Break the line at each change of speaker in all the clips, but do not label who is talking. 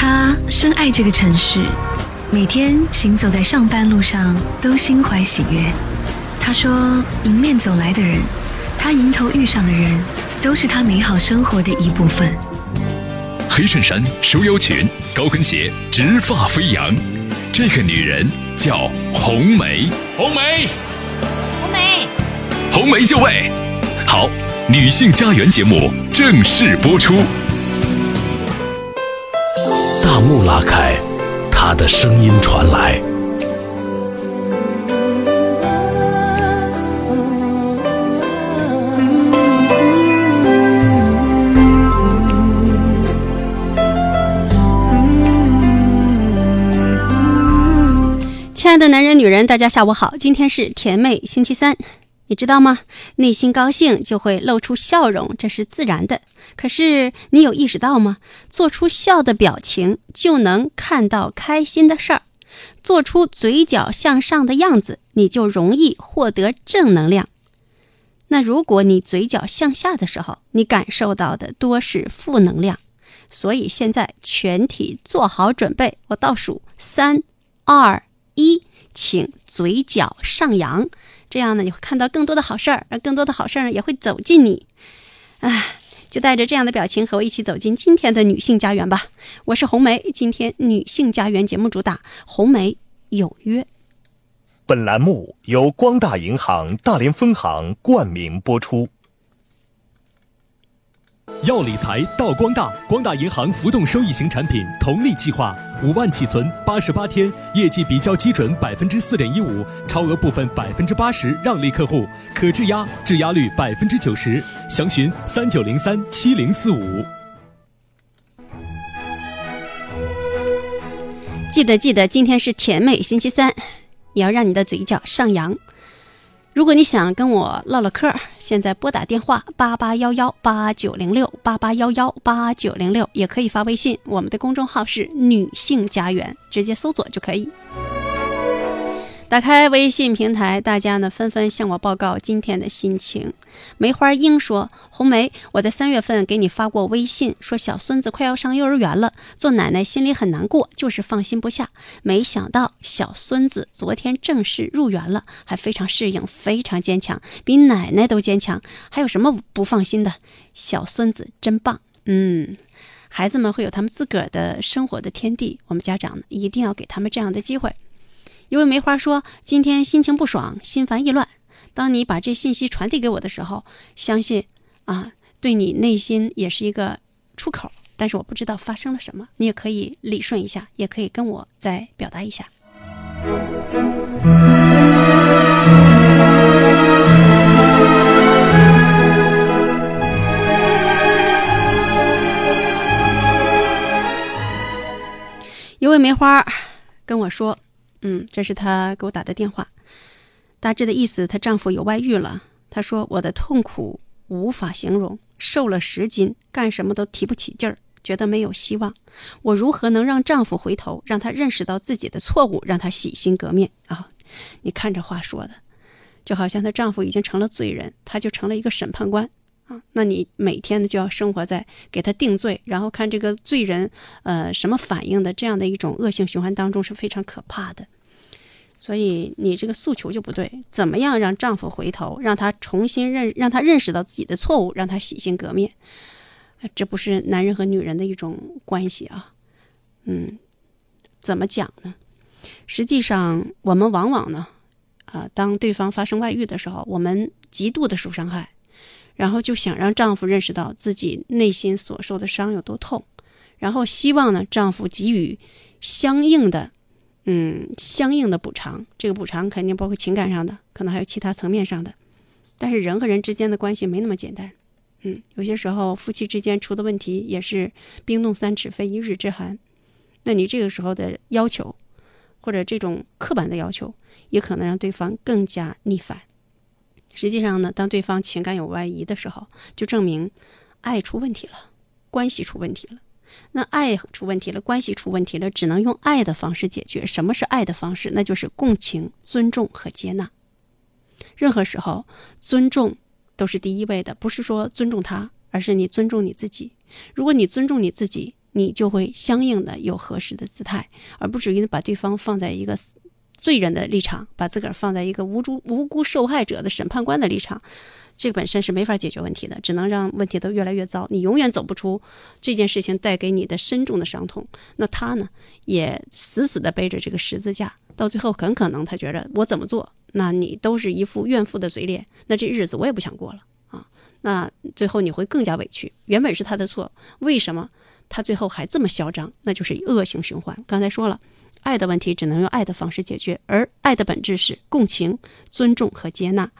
他深爱这个城市，每天行走在上班路上都心怀喜悦。他说，迎面走来的人，他迎头遇上的人，都是他美好生活的一部分。
黑衬衫、收腰裙、高跟鞋，直发飞扬。这个女人叫红梅。
红梅，
红梅，
红梅就位。好，女性家园节目正式播出。
幕拉开，他的声音传来。
亲爱的男人、女人，大家下午好，今天是甜妹星期三。你知道吗？内心高兴就会露出笑容，这是自然的。可是你有意识到吗？做出笑的表情，就能看到开心的事儿；做出嘴角向上的样子，你就容易获得正能量。那如果你嘴角向下的时候，你感受到的多是负能量。所以现在全体做好准备，我倒数三、二、一，请嘴角上扬。这样呢，你会看到更多的好事儿，而更多的好事儿也会走进你。唉，就带着这样的表情和我一起走进今天的女性家园吧。我是红梅，今天女性家园节目主打红梅有约。
本栏目由光大银行大连分行冠名播出。要理财到光大，光大银行浮动收益型产品同利计划，五万起存，八十八天，业绩比较基准百分之四点一五，超额部分百分之八十让利客户，可质押，质押率百分之九十，详询三九零三七零四五。
记得记得，今天是甜美星期三，你要让你的嘴角上扬。如果你想跟我唠唠嗑，现在拨打电话八八幺幺八九零六八八幺幺八九零六，也可以发微信，我们的公众号是女性家园，直接搜索就可以。打开微信平台，大家呢纷纷向我报告今天的心情。梅花英说：“红梅，我在三月份给你发过微信，说小孙子快要上幼儿园了，做奶奶心里很难过，就是放心不下。没想到小孙子昨天正式入园了，还非常适应，非常坚强，比奶奶都坚强。还有什么不放心的？小孙子真棒。嗯，孩子们会有他们自个儿的生活的天地，我们家长呢一定要给他们这样的机会。”一位梅花说：“今天心情不爽，心烦意乱。当你把这信息传递给我的时候，相信啊，对你内心也是一个出口。但是我不知道发生了什么，你也可以理顺一下，也可以跟我再表达一下。”一位梅花跟我说。嗯，这是她给我打的电话，大致的意思，她丈夫有外遇了。她说：“我的痛苦无法形容，瘦了十斤，干什么都提不起劲儿，觉得没有希望。我如何能让丈夫回头，让他认识到自己的错误，让他洗心革面啊？你看这话说的，就好像她丈夫已经成了罪人，她就成了一个审判官啊。那你每天呢就要生活在给他定罪，然后看这个罪人呃什么反应的这样的一种恶性循环当中是非常可怕的。”所以你这个诉求就不对，怎么样让丈夫回头，让他重新认，让他认识到自己的错误，让他洗心革面？这不是男人和女人的一种关系啊。嗯，怎么讲呢？实际上，我们往往呢，啊，当对方发生外遇的时候，我们极度的受伤害，然后就想让丈夫认识到自己内心所受的伤有多痛，然后希望呢，丈夫给予相应的。嗯，相应的补偿，这个补偿肯定包括情感上的，可能还有其他层面上的。但是人和人之间的关系没那么简单。嗯，有些时候夫妻之间出的问题也是冰冻三尺非一日之寒。那你这个时候的要求，或者这种刻板的要求，也可能让对方更加逆反。实际上呢，当对方情感有外移的时候，就证明爱出问题了，关系出问题了。那爱出问题了，关系出问题了，只能用爱的方式解决。什么是爱的方式？那就是共情、尊重和接纳。任何时候，尊重都是第一位的，不是说尊重他，而是你尊重你自己。如果你尊重你自己，你就会相应的有合适的姿态，而不至于把对方放在一个罪人的立场，把自个儿放在一个无辜无辜受害者的审判官的立场。这个本身是没法解决问题的，只能让问题都越来越糟。你永远走不出这件事情带给你的深重的伤痛。那他呢，也死死地背着这个十字架，到最后很可能他觉得我怎么做，那你都是一副怨妇的嘴脸，那这日子我也不想过了啊。那最后你会更加委屈。原本是他的错，为什么他最后还这么嚣张？那就是恶性循环。刚才说了，爱的问题只能用爱的方式解决，而爱的本质是共情、尊重和接纳。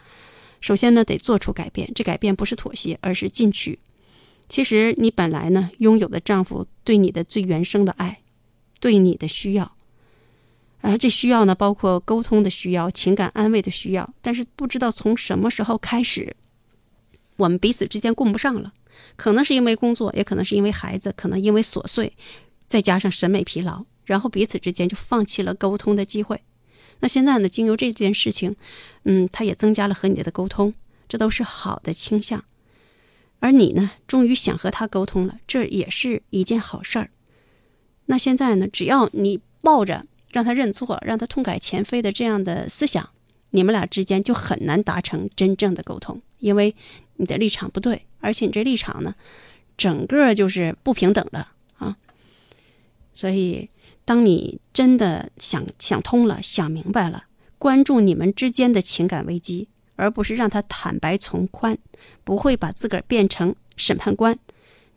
首先呢，得做出改变。这改变不是妥协，而是进取。其实你本来呢，拥有的丈夫对你的最原生的爱，对你的需要，啊，这需要呢，包括沟通的需要、情感安慰的需要。但是不知道从什么时候开始，我们彼此之间供不上了。可能是因为工作，也可能是因为孩子，可能因为琐碎，再加上审美疲劳，然后彼此之间就放弃了沟通的机会。那现在呢？经由这件事情，嗯，他也增加了和你的沟通，这都是好的倾向。而你呢，终于想和他沟通了，这也是一件好事儿。那现在呢，只要你抱着让他认错、让他痛改前非的这样的思想，你们俩之间就很难达成真正的沟通，因为你的立场不对，而且你这立场呢，整个就是不平等的啊，所以。当你真的想想通了、想明白了，关注你们之间的情感危机，而不是让他坦白从宽，不会把自个儿变成审判官，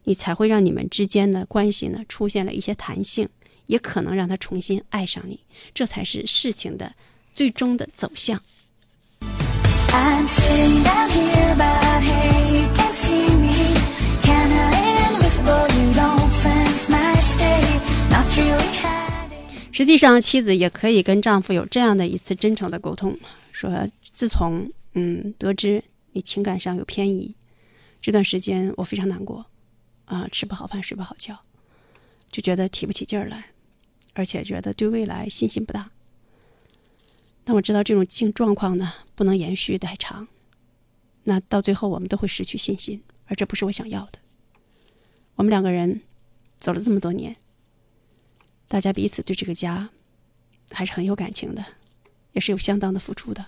你才会让你们之间的关系呢出现了一些弹性，也可能让他重新爱上你，这才是事情的最终的走向。实际上，妻子也可以跟丈夫有这样的一次真诚的沟通，说：“自从嗯得知你情感上有偏移，这段时间我非常难过，啊，吃不好饭，睡不好觉，就觉得提不起劲儿来，而且觉得对未来信心不大。但我知道这种境状况呢不能延续太长，那到最后我们都会失去信心，而这不是我想要的。我们两个人走了这么多年。”大家彼此对这个家还是很有感情的，也是有相当的付出的，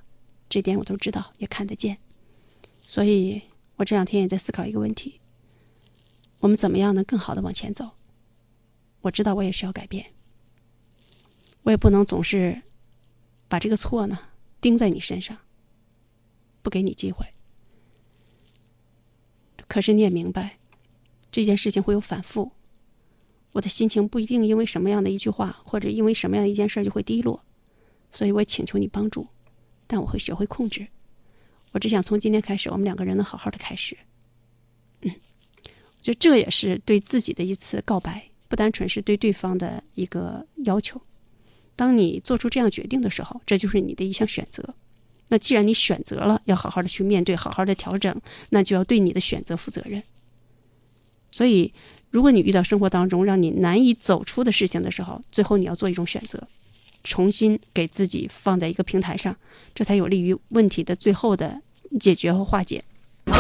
这点我都知道，也看得见。所以我这两天也在思考一个问题：我们怎么样能更好的往前走？我知道我也需要改变，我也不能总是把这个错呢盯在你身上，不给你机会。可是你也明白，这件事情会有反复。我的心情不一定因为什么样的一句话，或者因为什么样的一件事就会低落，所以我请求你帮助，但我会学会控制。我只想从今天开始，我们两个人能好好的开始。嗯，我觉得这也是对自己的一次告白，不单纯是对对方的一个要求。当你做出这样决定的时候，这就是你的一项选择。那既然你选择了要好好的去面对，好好的调整，那就要对你的选择负责任。所以。如果你遇到生活当中让你难以走出的事情的时候，最后你要做一种选择，重新给自己放在一个平台上，这才有利于问题的最后的解决和化解。所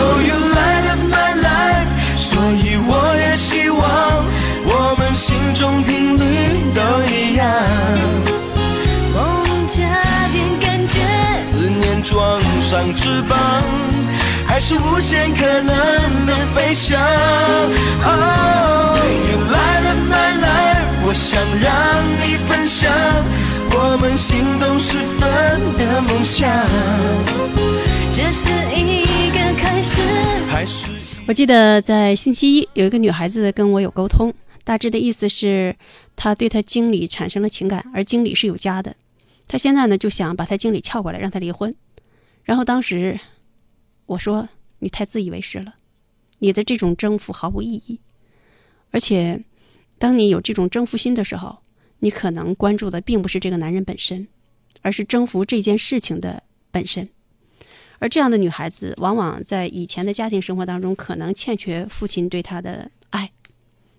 以我也希望我们心中频率都一样。梦加点感觉，思念装上翅膀。还是无限可能的飞翔。You light up my life，我想让你分享我们心动时分的梦想。这是一个开始。还是我记得在星期一有一个女孩子跟我有沟通，大致的意思是她对她经理产生了情感，而经理是有家的，她现在呢就想把她经理撬过来让她离婚，然后当时。我说你太自以为是了，你的这种征服毫无意义。而且，当你有这种征服心的时候，你可能关注的并不是这个男人本身，而是征服这件事情的本身。而这样的女孩子，往往在以前的家庭生活当中，可能欠缺父亲对她的爱，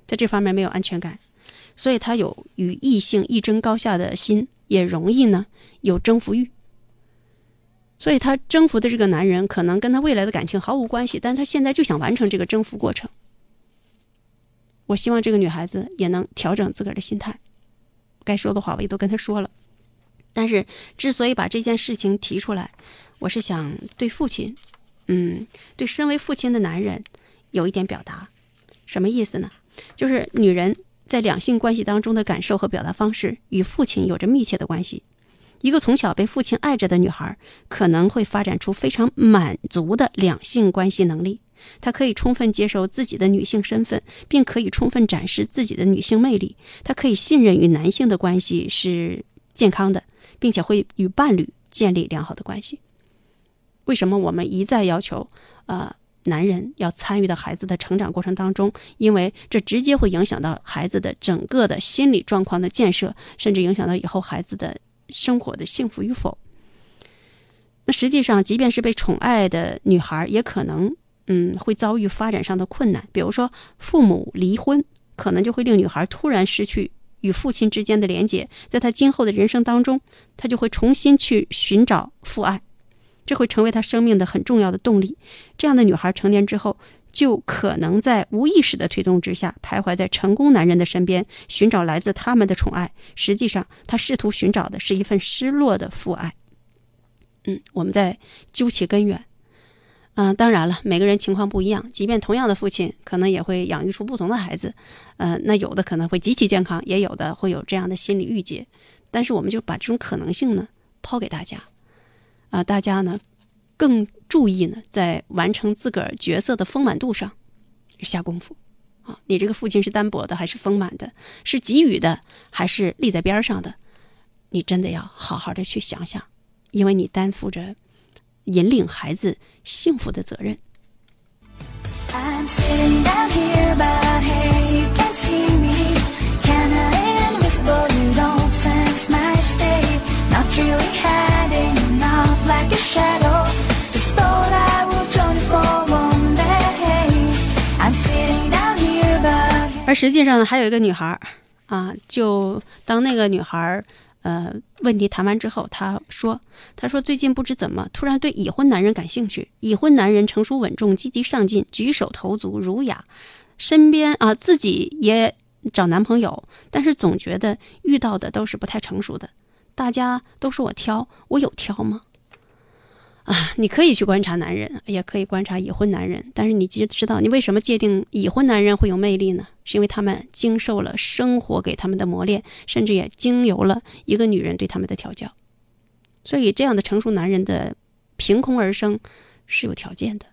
在这方面没有安全感，所以她有与异性一争高下的心，也容易呢有征服欲。所以，她征服的这个男人可能跟她未来的感情毫无关系，但是她现在就想完成这个征服过程。我希望这个女孩子也能调整自个儿的心态。该说的话我也都跟她说了，但是之所以把这件事情提出来，我是想对父亲，嗯，对身为父亲的男人有一点表达。什么意思呢？就是女人在两性关系当中的感受和表达方式与父亲有着密切的关系。一个从小被父亲爱着的女孩，可能会发展出非常满足的两性关系能力。她可以充分接受自己的女性身份，并可以充分展示自己的女性魅力。她可以信任与男性的关系是健康的，并且会与伴侣建立良好的关系。为什么我们一再要求，呃，男人要参与到孩子的成长过程当中？因为这直接会影响到孩子的整个的心理状况的建设，甚至影响到以后孩子的。生活的幸福与否？那实际上，即便是被宠爱的女孩，也可能嗯会遭遇发展上的困难。比如说，父母离婚，可能就会令女孩突然失去与父亲之间的连结。在她今后的人生当中，她就会重新去寻找父爱，这会成为她生命的很重要的动力。这样的女孩成年之后。就可能在无意识的推动之下，徘徊在成功男人的身边，寻找来自他们的宠爱。实际上，他试图寻找的是一份失落的父爱。嗯，我们在究其根源。嗯，当然了，每个人情况不一样，即便同样的父亲，可能也会养育出不同的孩子。呃，那有的可能会极其健康，也有的会有这样的心理郁结。但是，我们就把这种可能性呢抛给大家。啊，大家呢？更注意呢，在完成自个儿角色的丰满度上下功夫啊！你这个父亲是单薄的还是丰满的？是给予的还是立在边上的？你真的要好好的去想想，因为你担负着引领孩子幸福的责任。实际上呢，还有一个女孩儿啊，就当那个女孩儿呃问题谈完之后，她说：“她说最近不知怎么突然对已婚男人感兴趣。已婚男人成熟稳重、积极上进、举手投足儒雅，身边啊自己也找男朋友，但是总觉得遇到的都是不太成熟的。大家都说我挑，我有挑吗？”啊，你可以去观察男人，也可以观察已婚男人，但是你就知道你为什么界定已婚男人会有魅力呢？是因为他们经受了生活给他们的磨练，甚至也经由了一个女人对他们的调教。所以，这样的成熟男人的凭空而生是有条件的。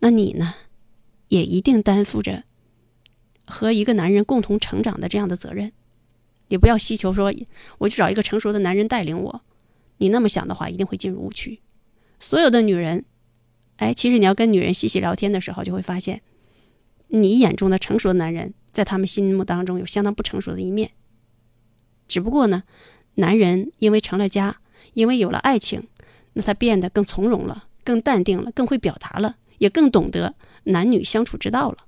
那你呢，也一定担负着和一个男人共同成长的这样的责任。也不要希求说，我去找一个成熟的男人带领我。你那么想的话，一定会进入误区。所有的女人，哎，其实你要跟女人细细聊天的时候，就会发现，你眼中的成熟的男人，在他们心目当中有相当不成熟的一面。只不过呢，男人因为成了家，因为有了爱情，那他变得更从容了，更淡定了，更会表达了，也更懂得男女相处之道了，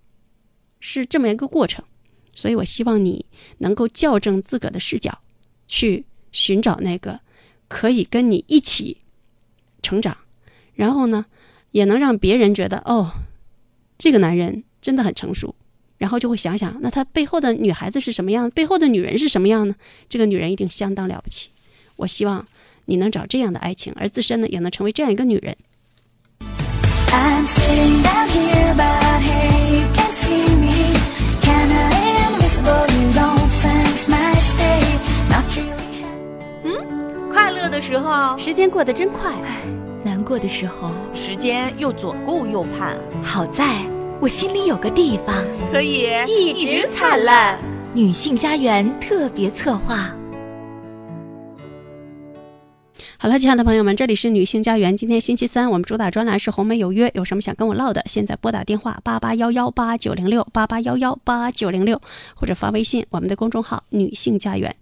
是这么一个过程。所以我希望你能够校正自个儿的视角，去寻找那个可以跟你一起。成长，然后呢，也能让别人觉得哦，这个男人真的很成熟，然后就会想想，那他背后的女孩子是什么样，背后的女人是什么样呢？这个女人一定相当了不起。我希望你能找这样的爱情，而自身呢，也能成为这样一个女人。
的时候，
时间过得真快；
难过的时候，
时间又左顾右盼。
好在我心里有个地方，
可以一直灿烂。
女性家园特别策划。
好了，亲爱的朋友们，这里是女性家园。今天星期三，我们主打专栏是《红梅有约》，有什么想跟我唠的？现在拨打电话八八幺幺八九零六八八幺幺八九零六，或者发微信我们的公众号“女性家园”。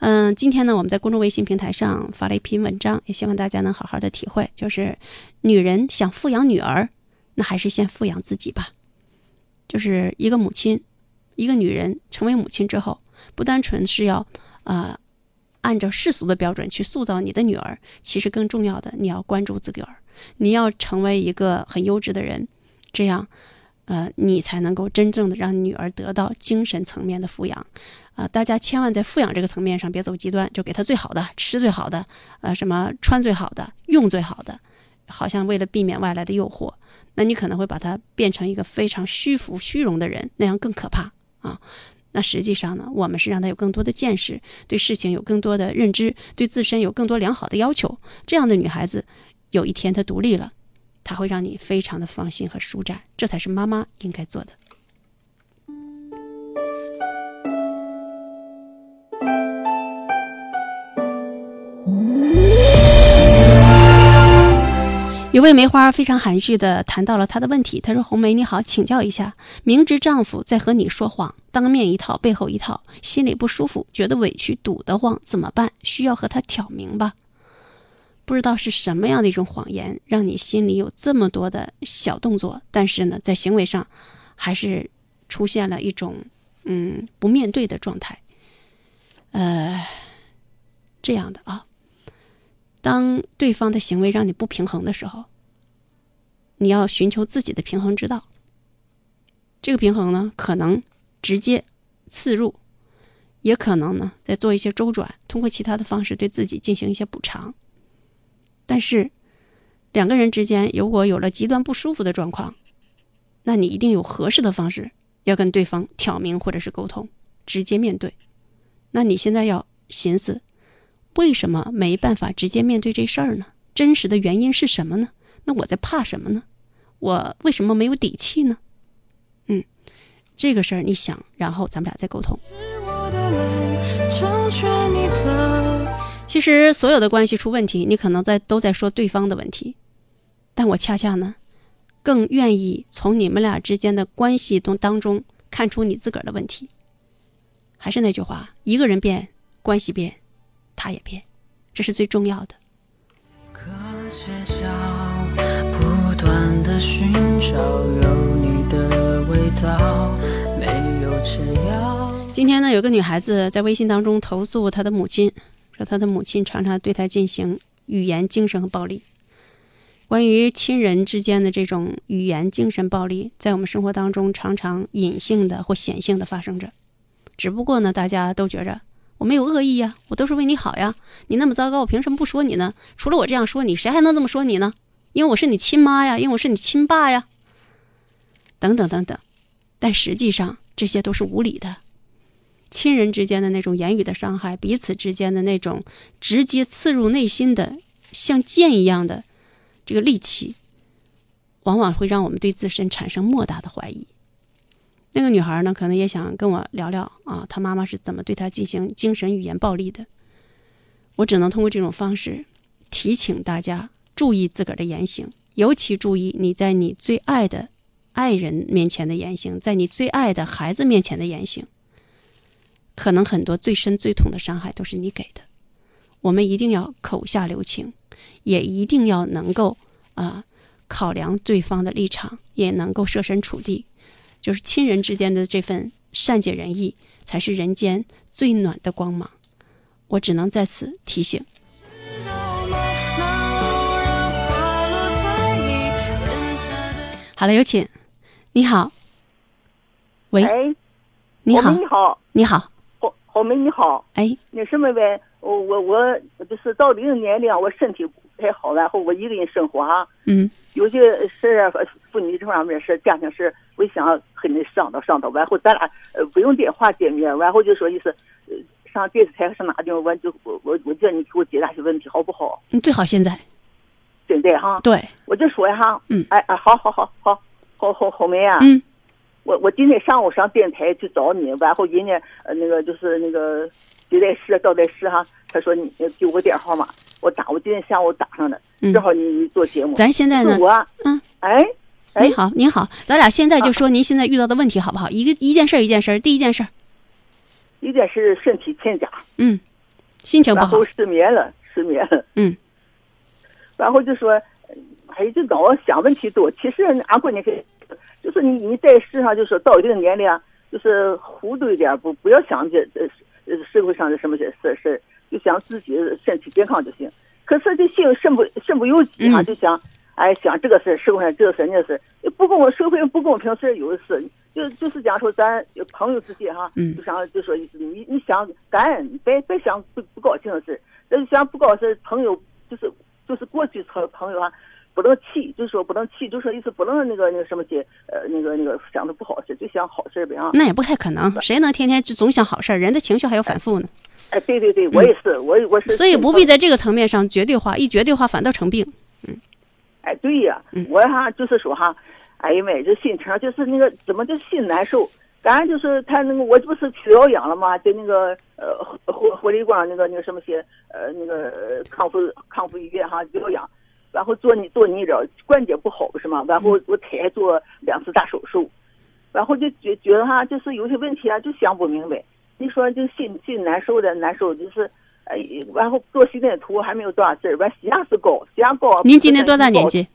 嗯，今天呢，我们在公众微信平台上发了一篇文章，也希望大家能好好的体会。就是女人想富养女儿，那还是先富养自己吧。就是一个母亲，一个女人成为母亲之后，不单纯是要啊。按照世俗的标准去塑造你的女儿，其实更重要的，你要关注自个儿，你要成为一个很优质的人，这样，呃，你才能够真正的让女儿得到精神层面的抚养。啊、大家千万在抚养这个层面上别走极端，就给她最好的，吃最好的，呃，什么穿最好的，用最好的，好像为了避免外来的诱惑，那你可能会把她变成一个非常虚浮、虚荣的人，那样更可怕啊。那实际上呢，我们是让她有更多的见识，对事情有更多的认知，对自身有更多良好的要求。这样的女孩子，有一天她独立了，她会让你非常的放心和舒展，这才是妈妈应该做的。有位梅花非常含蓄地谈到了她的问题。她说：“红梅你好，请教一下，明知丈夫在和你说谎，当面一套，背后一套，心里不舒服，觉得委屈，堵得慌，怎么办？需要和他挑明吧？不知道是什么样的一种谎言，让你心里有这么多的小动作，但是呢，在行为上，还是出现了一种嗯不面对的状态。呃，这样的啊。”当对方的行为让你不平衡的时候，你要寻求自己的平衡之道。这个平衡呢，可能直接刺入，也可能呢再做一些周转，通过其他的方式对自己进行一些补偿。但是，两个人之间如果有了极端不舒服的状况，那你一定有合适的方式要跟对方挑明或者是沟通，直接面对。那你现在要寻思。为什么没办法直接面对这事儿呢？真实的原因是什么呢？那我在怕什么呢？我为什么没有底气呢？嗯，这个事儿你想，然后咱们俩再沟通。其实所有的关系出问题，你可能在都在说对方的问题，但我恰恰呢，更愿意从你们俩之间的关系中当中看出你自个儿的问题。还是那句话，一个人变，关系变。他也变，这是最重要的。今天呢，有个女孩子在微信当中投诉她的母亲，说她的母亲常常对她进行语言、精神和暴力。关于亲人之间的这种语言、精神暴力，在我们生活当中常常隐性的或显性的发生着，只不过呢，大家都觉着。我没有恶意呀，我都是为你好呀。你那么糟糕，我凭什么不说你呢？除了我这样说你，谁还能这么说你呢？因为我是你亲妈呀，因为我是你亲爸呀，等等等等。但实际上这些都是无理的。亲人之间的那种言语的伤害，彼此之间的那种直接刺入内心的像剑一样的这个利器，往往会让我们对自身产生莫大的怀疑。那个女孩呢，可能也想跟我聊聊啊，她妈妈是怎么对她进行精神语言暴力的。我只能通过这种方式提醒大家注意自个儿的言行，尤其注意你在你最爱的爱人面前的言行，在你最爱的孩子面前的言行。可能很多最深最痛的伤害都是你给的。我们一定要口下留情，也一定要能够啊考量对方的立场，也能够设身处地。就是亲人之间的这份善解人意，才是人间最暖的光芒。我只能在此提醒。好了，有请。你好，喂，
哎，
你好，
你好，
你好，
好，好妹你好，
哎，
那什么呗，我我我就是到了一定年龄，我身体不太好，然后我一个人生活哈，
嗯，
有些事妇女这方面是，家庭事，我想和你商讨商讨，完后咱俩呃不用电话见面，完后就说意思，呃上电视台上哪地方，完就我我我叫你给我解答些问题，好不好？
你，最好现在，
现在哈，
对，
我就说哈，
嗯，
哎哎，好好好好好好好梅啊，
嗯，
我我今天上午上电台去找你，完后人家呃那个就是那个接待室招待室哈，他说你给我个电话号码，我打，我今天下午打上的，
嗯。
正好你你做节目，
咱现在呢
是，我，
嗯，
哎，哎
你好，您好，咱俩现在就说您现在遇到的问题好不好？一个一件事儿一件事儿，第一件事儿，
一件事身体欠佳，
嗯，心情不好
然后，失眠了，失眠了，
嗯，
然后就说，哎，就老想问题多。其实俺闺女可以，就是你你在世上，就是到一定年龄啊，就是糊涂一点，不不要想这这呃社会上的什么些事事儿，就想自己身体健康就行。可是这心身不身不由己啊，
嗯
就想，哎，想这个事儿，社会上这个事儿那事儿，不公社会上不公平事儿有的是，就就是讲说咱朋友之间哈，
嗯
就想就说你你想感恩，别别想不不高兴的事儿，想不高兴，朋友就是就是过去朋朋友啊。不能气，就是说不能气，就说意思不能那个那个什么些，呃，那个那个想的不好事，就想好事呗啊。
那也不太可能，谁能天天就总想好事儿？人的情绪还有反复呢。
哎，对对对，我也是，我我是。
所以不必在这个层面上绝对化，一绝对化反倒成病。嗯。
哎，对呀，我哈就是说哈，哎呀妈呀，这心情就是那个怎么就心难受？咱就是他那个，我不是去疗养了吗？在那个呃火火力光那个那个什么些呃那个康复康复医院哈疗养。然后做你做你疗关节不好是吗？然后我才还做两次大手术，然后就觉觉得哈，就是有些问题啊，就想不明白。你说这心心难受的难受，就是哎，然后做心电图还没有多少事儿，完血压是高，血压高。
您今年多大年纪？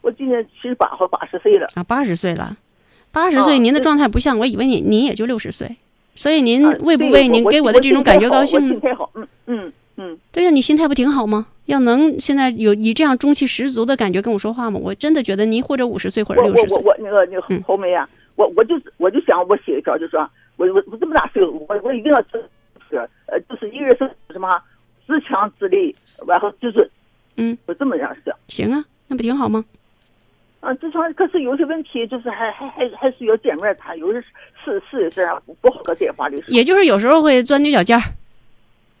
我今年七十八或八十岁了。
啊，八十岁了，八十岁您的状态不像，我以为您您也就六十岁，所以您为不为您给我的这种感觉高兴呢？
心态好，嗯嗯嗯。
对呀，你心态不挺好吗？要能现在有以这样中气十足的感觉跟我说话吗？我真的觉得您或者五十岁或者六十岁。
我我我那个那个红梅啊，我我就我就想我写一条，就说我我我这么大岁数，我我一定要是呃就是一个是什么自强自立，然后自尊。
嗯，
我这么样想。
行啊，那不挺好吗？
啊，自强可是有些问题就是还还还还需要见面谈，有的是是的事啊，不好搁电话里说。
也就是有时候会钻牛角尖儿。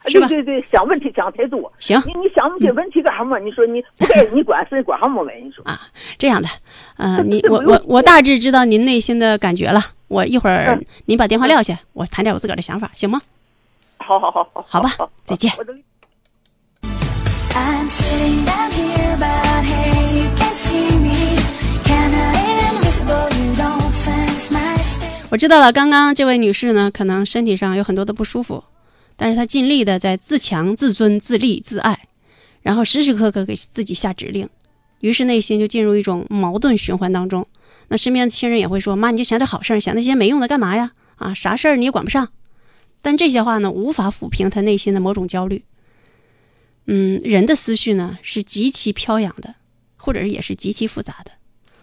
对对对，想问题想太多。
行，
你你想这问题干什么？你说你不该你管谁，管什么呗？你说
啊，这样的，呃，你 我我我大致知道您内心的感觉了。我一会儿您把电话撂下，我谈点我自个儿的想法，行吗？
好好好 好，
好吧，再见。我知道了，刚刚这位女士呢，可能身体上有很多的不舒服。但是她尽力的在自强、自尊、自立、自爱，然后时时刻刻给自己下指令，于是内心就进入一种矛盾循环当中。那身边的亲人也会说：“妈，你就想点好事儿，想那些没用的干嘛呀？啊，啥事儿你也管不上。”但这些话呢，无法抚平他内心的某种焦虑。嗯，人的思绪呢是极其飘扬的，或者是也是极其复杂的。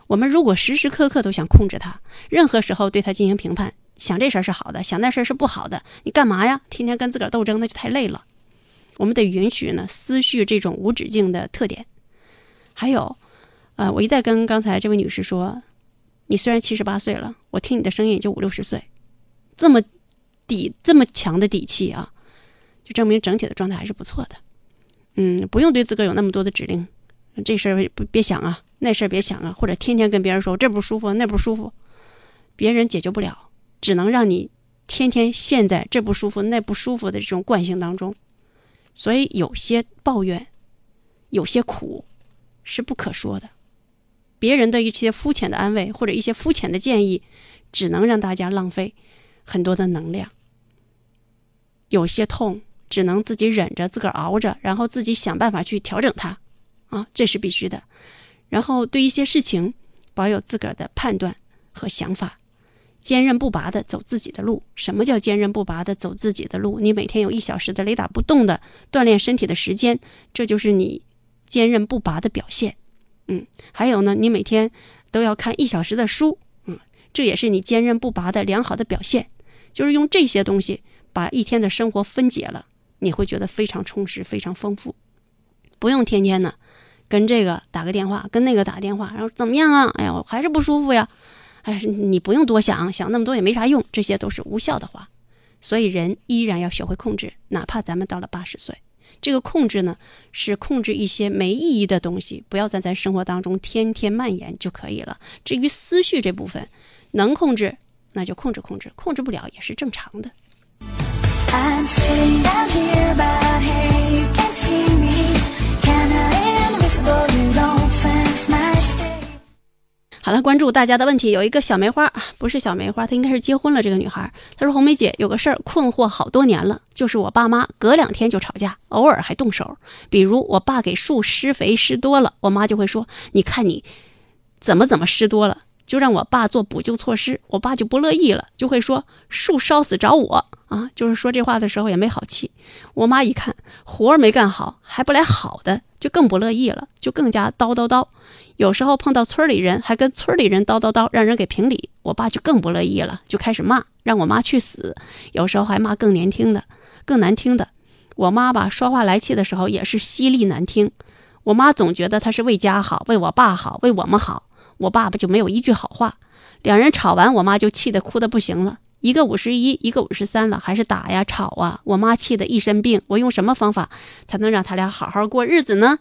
我们如果时时刻刻都想控制他，任何时候对他进行评判。想这事儿是好的，想那事儿是不好的，你干嘛呀？天天跟自个儿斗争，那就太累了。我们得允许呢思绪这种无止境的特点。还有，呃，我一再跟刚才这位女士说，你虽然七十八岁了，我听你的声音也就五六十岁，这么底这么强的底气啊，就证明整体的状态还是不错的。嗯，不用对自个儿有那么多的指令，这事儿不别想啊，那事儿别想啊，或者天天跟别人说这不舒服那不舒服，别人解决不了。只能让你天天陷在这不舒服那不舒服的这种惯性当中，所以有些抱怨，有些苦，是不可说的。别人的一些肤浅的安慰或者一些肤浅的建议，只能让大家浪费很多的能量。有些痛，只能自己忍着，自个儿熬着，然后自己想办法去调整它，啊，这是必须的。然后对一些事情，保有自个儿的判断和想法。坚韧不拔的走自己的路。什么叫坚韧不拔的走自己的路？你每天有一小时的雷打不动的锻炼身体的时间，这就是你坚韧不拔的表现。嗯，还有呢，你每天都要看一小时的书，嗯，这也是你坚韧不拔的良好的表现。就是用这些东西把一天的生活分解了，你会觉得非常充实、非常丰富。不用天天呢跟这个打个电话，跟那个打电话，然后怎么样啊？哎呀，我还是不舒服呀。哎，你不用多想，想那么多也没啥用，这些都是无效的话。所以人依然要学会控制，哪怕咱们到了八十岁，这个控制呢，是控制一些没意义的东西，不要在咱生活当中天天蔓延就可以了。至于思绪这部分，能控制那就控制控制，控制不了也是正常的。好了，关注大家的问题。有一个小梅花，不是小梅花，她应该是结婚了。这个女孩，她说：“红梅姐，有个事儿困惑好多年了，就是我爸妈隔两天就吵架，偶尔还动手。比如我爸给树施肥施多了，我妈就会说：‘你看你怎么怎么施多了’，就让我爸做补救措施，我爸就不乐意了，就会说树烧死找我啊，就是说这话的时候也没好气。我妈一看活儿没干好，还不来好的，就更不乐意了，就更加叨叨叨。有时候碰到村里人，还跟村里人叨叨叨，让人给评理，我爸就更不乐意了，就开始骂，让我妈去死。有时候还骂更年轻的、更难听的。我妈吧，说话来气的时候也是犀利难听。我妈总觉得她是为家好，为我爸好，为我们好。我爸爸就没有一句好话，两人吵完，我妈就气得哭得不行了。一个五十一，一个五十三了，还是打呀吵啊！我妈气得一身病。我用什么方法才能让他俩好好过日子呢？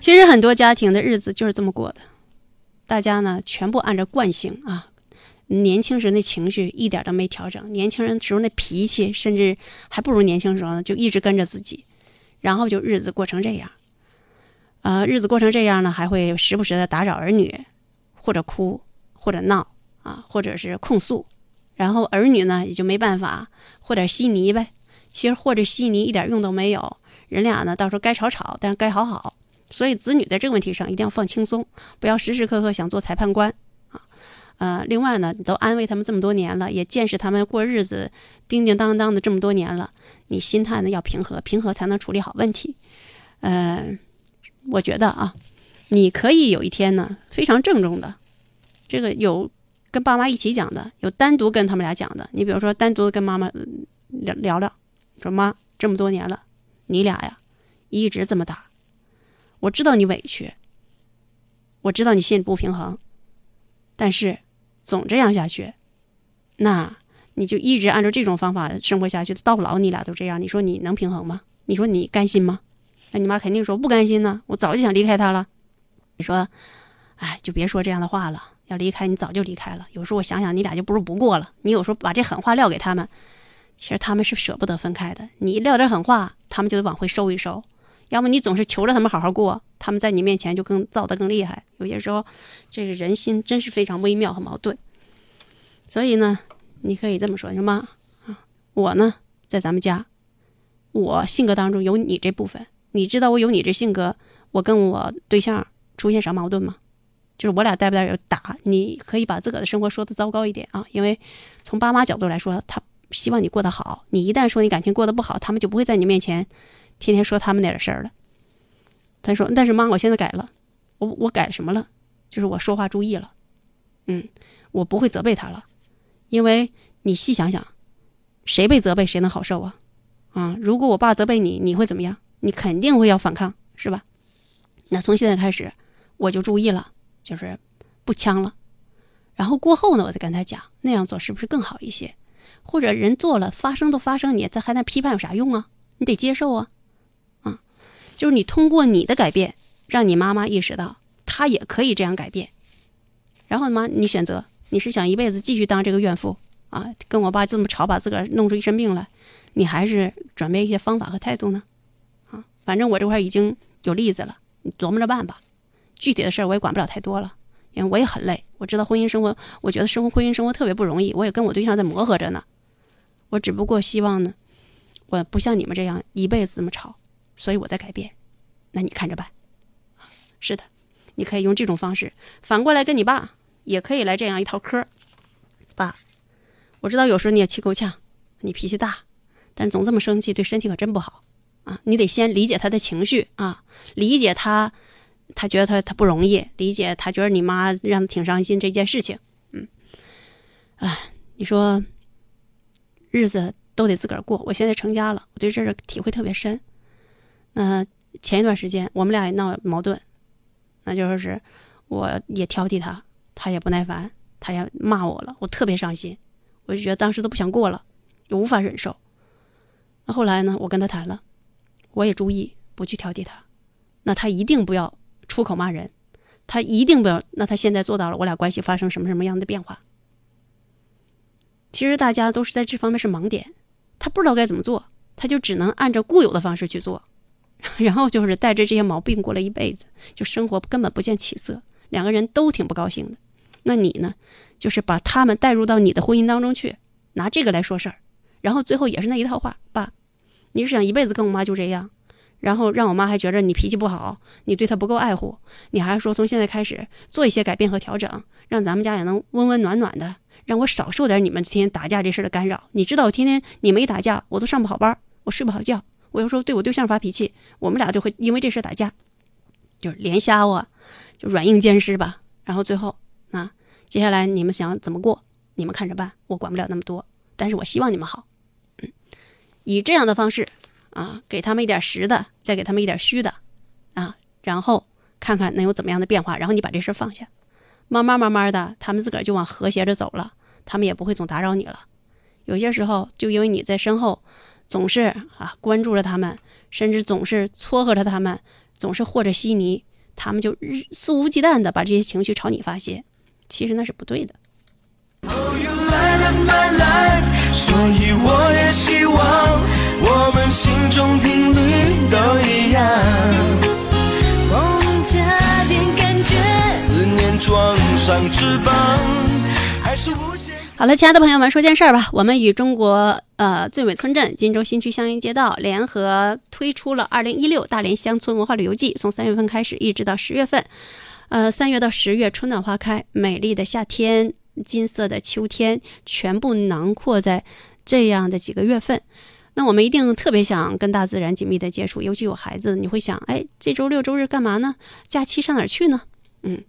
其实很多家庭的日子就是这么过的，大家呢全部按照惯性啊。年轻时那情绪一点都没调整，年轻人时候那脾气甚至还不如年轻时候呢，就一直跟着自己，然后就日子过成这样，呃，日子过成这样呢，还会时不时的打扰儿女，或者哭，或者闹啊，或者是控诉，然后儿女呢也就没办法，和点稀泥呗。其实和这稀泥一点用都没有，人俩呢到时候该吵吵，但是该好好。所以子女在这个问题上一定要放轻松，不要时时刻刻想做裁判官。呃，另外呢，你都安慰他们这么多年了，也见识他们过日子，叮叮当当的这么多年了，你心态呢要平和，平和才能处理好问题。呃，我觉得啊，你可以有一天呢，非常郑重的，这个有跟爸妈一起讲的，有单独跟他们俩讲的。你比如说，单独跟妈妈聊聊聊，说妈，这么多年了，你俩呀一直这么打，我知道你委屈，我知道你心里不平衡，但是。总这样下去，那你就一直按照这种方法生活下去，到老你俩都这样，你说你能平衡吗？你说你甘心吗？那你妈肯定说不甘心呢，我早就想离开他了。你说，哎，就别说这样的话了，要离开你早就离开了。有时候我想想，你俩就不如不过了。你有时候把这狠话撂给他们，其实他们是舍不得分开的。你撂点狠话，他们就得往回收一收。要么你总是求着他们好好过，他们在你面前就更造得更厉害。有些时候，这个人心真是非常微妙和矛盾。所以呢，你可以这么说：“你说妈啊，我呢在咱们家，我性格当中有你这部分。你知道我有你这性格，我跟我对象出现啥矛盾吗？就是我俩带不带有打？你可以把自个的生活说的糟糕一点啊，因为从爸妈角度来说，他希望你过得好。你一旦说你感情过得不好，他们就不会在你面前。”天天说他们那点事儿了，他说：“但是妈，我现在改了，我我改什么了？就是我说话注意了，嗯，我不会责备他了，因为你细想想，谁被责备谁能好受啊？啊，如果我爸责备你，你会怎么样？你肯定会要反抗，是吧？那从现在开始，我就注意了，就是不呛了。然后过后呢，我再跟他讲那样做是不是更好一些？或者人做了，发生都发生，你在还在批判有啥用啊？你得接受啊。”就是你通过你的改变，让你妈妈意识到她也可以这样改变。然后妈，你选择你是想一辈子继续当这个怨妇啊，跟我爸这么吵，把自个儿弄出一身病来，你还是转变一些方法和态度呢？啊，反正我这块已经有例子了，你琢磨着办吧。具体的事儿我也管不了太多了，因为我也很累。我知道婚姻生活，我觉得生活婚姻生活特别不容易，我也跟我对象在磨合着呢。我只不过希望呢，我不像你们这样一辈子这么吵。所以我在改变，那你看着办。是的，你可以用这种方式，反过来跟你爸也可以来这样一套嗑。爸，我知道有时候你也气够呛，你脾气大，但总这么生气对身体可真不好啊！你得先理解他的情绪啊，理解他，他觉得他他不容易，理解他觉得你妈让他挺伤心这件事情。嗯，哎，你说日子都得自个儿过。我现在成家了，我对这个体会特别深。嗯，前一段时间我们俩也闹矛盾，那就是我也挑剔他，他也不耐烦，他也骂我了，我特别伤心，我就觉得当时都不想过了，也无法忍受。那后来呢，我跟他谈了，我也注意不去挑剔他，那他一定不要出口骂人，他一定不要。那他现在做到了，我俩关系发生什么什么样的变化？其实大家都是在这方面是盲点，他不知道该怎么做，他就只能按照固有的方式去做。然后就是带着这些毛病过了一辈子，就生活根本不见起色，两个人都挺不高兴的。那你呢，就是把他们带入到你的婚姻当中去，拿这个来说事儿，然后最后也是那一套话，爸，你是想一辈子跟我妈就这样，然后让我妈还觉着你脾气不好，你对她不够爱护，你还说从现在开始做一些改变和调整，让咱们家也能温温暖暖的，让我少受点你们天天打架这事的干扰。你知道，我天天你们一打架，我都上不好班，我睡不好觉，我有时候对我对象发脾气，我们俩就会因为这事打架，就是连瞎我，就软硬兼施吧。然后最后啊，接下来你们想怎么过，你们看着办，我管不了那么多。但是我希望你们好，嗯，以这样的方式。啊，给他们一点实的，再给他们一点虚的，啊，然后看看能有怎么样的变化，然后你把这事放下，慢慢慢慢的，他们自个儿就往和谐着走了，他们也不会总打扰你了。有些时候，就因为你在身后总是啊关注着他们，甚至总是撮合着他们，总是和着稀泥，他们就肆无忌惮的把这些情绪朝你发泄，其实那是不对的。所以我也希望。我们心中频率都一样。梦加点感觉，思念装上翅膀，还是无限。好了，亲爱的朋友们，说件事儿吧。我们与中国呃最美村镇金州新区香云街道联合推出了二零一六大连乡村文化旅游季，从三月份开始，一直到十月份。呃，三月到十月，春暖花开，美丽的夏天，金色的秋天，全部囊括在这样的几个月份。那我们一定特别想跟大自然紧密的接触，尤其有孩子，你会想，哎，这周六周日干嘛呢？假期上哪儿去呢？嗯，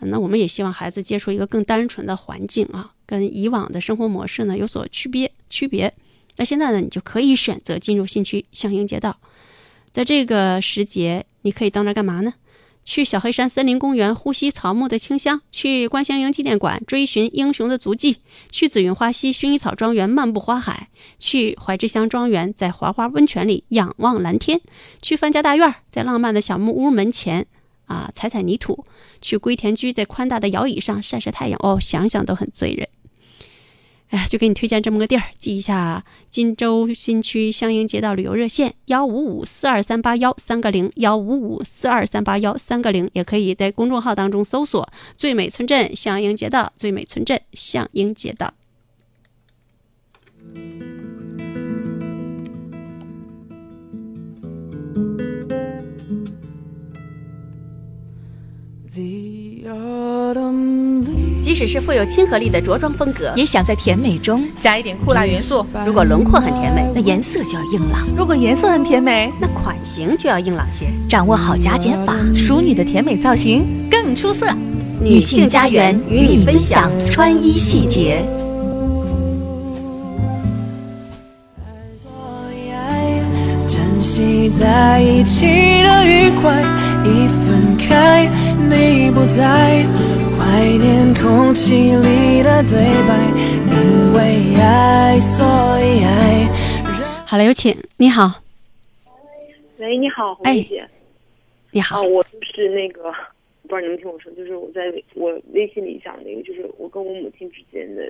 那我们也希望孩子接触一个更单纯的环境啊，跟以往的生活模式呢有所区别区别。那现在呢，你就可以选择进入新区向英街道，在这个时节，你可以到那儿干嘛呢？去小黑山森林公园呼吸草木的清香，去观香营纪念馆追寻英雄的足迹，去紫云花溪薰衣草庄园漫步花海，去怀之乡庄园在华花温泉里仰望蓝天，去范家大院在浪漫的小木屋门前啊踩踩泥土，去归田居在宽大的摇椅上晒晒太阳。哦，想想都很醉人。哎，就给你推荐这么个地儿，记一下：金州新区香英街道旅游热线幺五五四二三八幺三个零幺五五四二三八幺三个零，也可以在公众号当中搜索“最美村镇香英街道”，最美村镇香英街道。即使是富有亲和力的着装风格，
也想在甜美中
加一点酷辣元素。
如果轮廓很甜美，
那颜色就要硬朗；
如果颜色很甜美，
那款型就要硬朗些。
掌握好加减法，
淑女的甜美造型更出色。
女性家园与你分享穿衣细节。珍惜在一起的愉快，一分开你不在。怀念空气里的对白，因为爱，所以爱。好了，有请。你好。
喂，你好，红姐。
你好。
我就是那个，不知道你能听我说，就是我在我微信里讲那个，就是我跟我母亲之间的。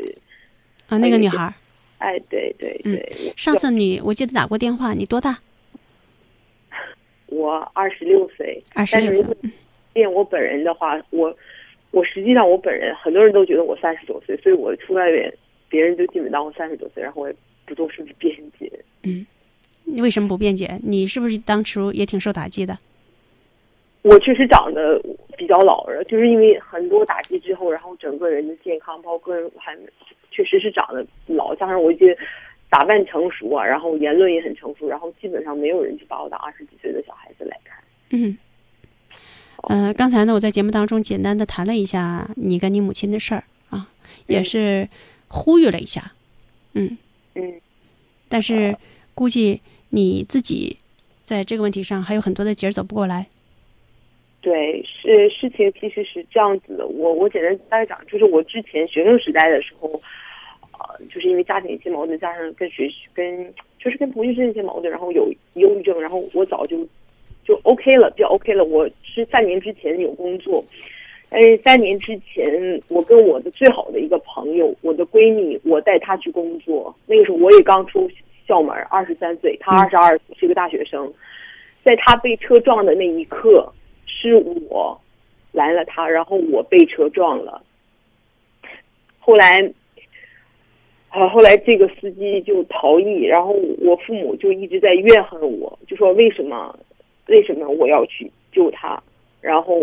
啊，那个女孩。
哎，对对对。
上次你我记得打过电话，你多大？
我二十六岁。
二十六岁。
见我本人的话，我。我实际上，我本人很多人都觉得我三十多岁，所以我出外面，别人就基本当我三十多岁，然后我也不做什么辩解。
嗯，你为什么不辩解？你是不是当初也挺受打击的？
我确实长得比较老了，就是因为很多打击之后，然后整个人的健康，包括还确实是长得老，加上我一些打扮成熟啊，然后言论也很成熟，然后基本上没有人去把我当二十几岁的小孩子来看。
嗯。呃，刚才呢，我在节目当中简单的谈了一下你跟你母亲的事儿啊，也是呼吁了一下，
嗯嗯，
但是估计你自己在这个问题上还有很多的节儿走不过来。
对，是事情其实是这样子的，我我简单大概讲，就是我之前学生时代的时候，呃，就是因为家庭一些矛盾，加上跟学跟就是跟同学之间一些矛盾，然后有忧郁症，然后我早就。就 OK 了，比较 OK 了。我是三年之前有工作，但是三年之前，我跟我的最好的一个朋友，我的闺蜜，我带她去工作。那个时候我也刚出校门，二十三岁，她二十二，是一个大学生。在她被车撞的那一刻，是我拦了她，然后我被车撞了。后来，啊，后来这个司机就逃逸，然后我父母就一直在怨恨我，就说为什么。为什么我要去救他？然后，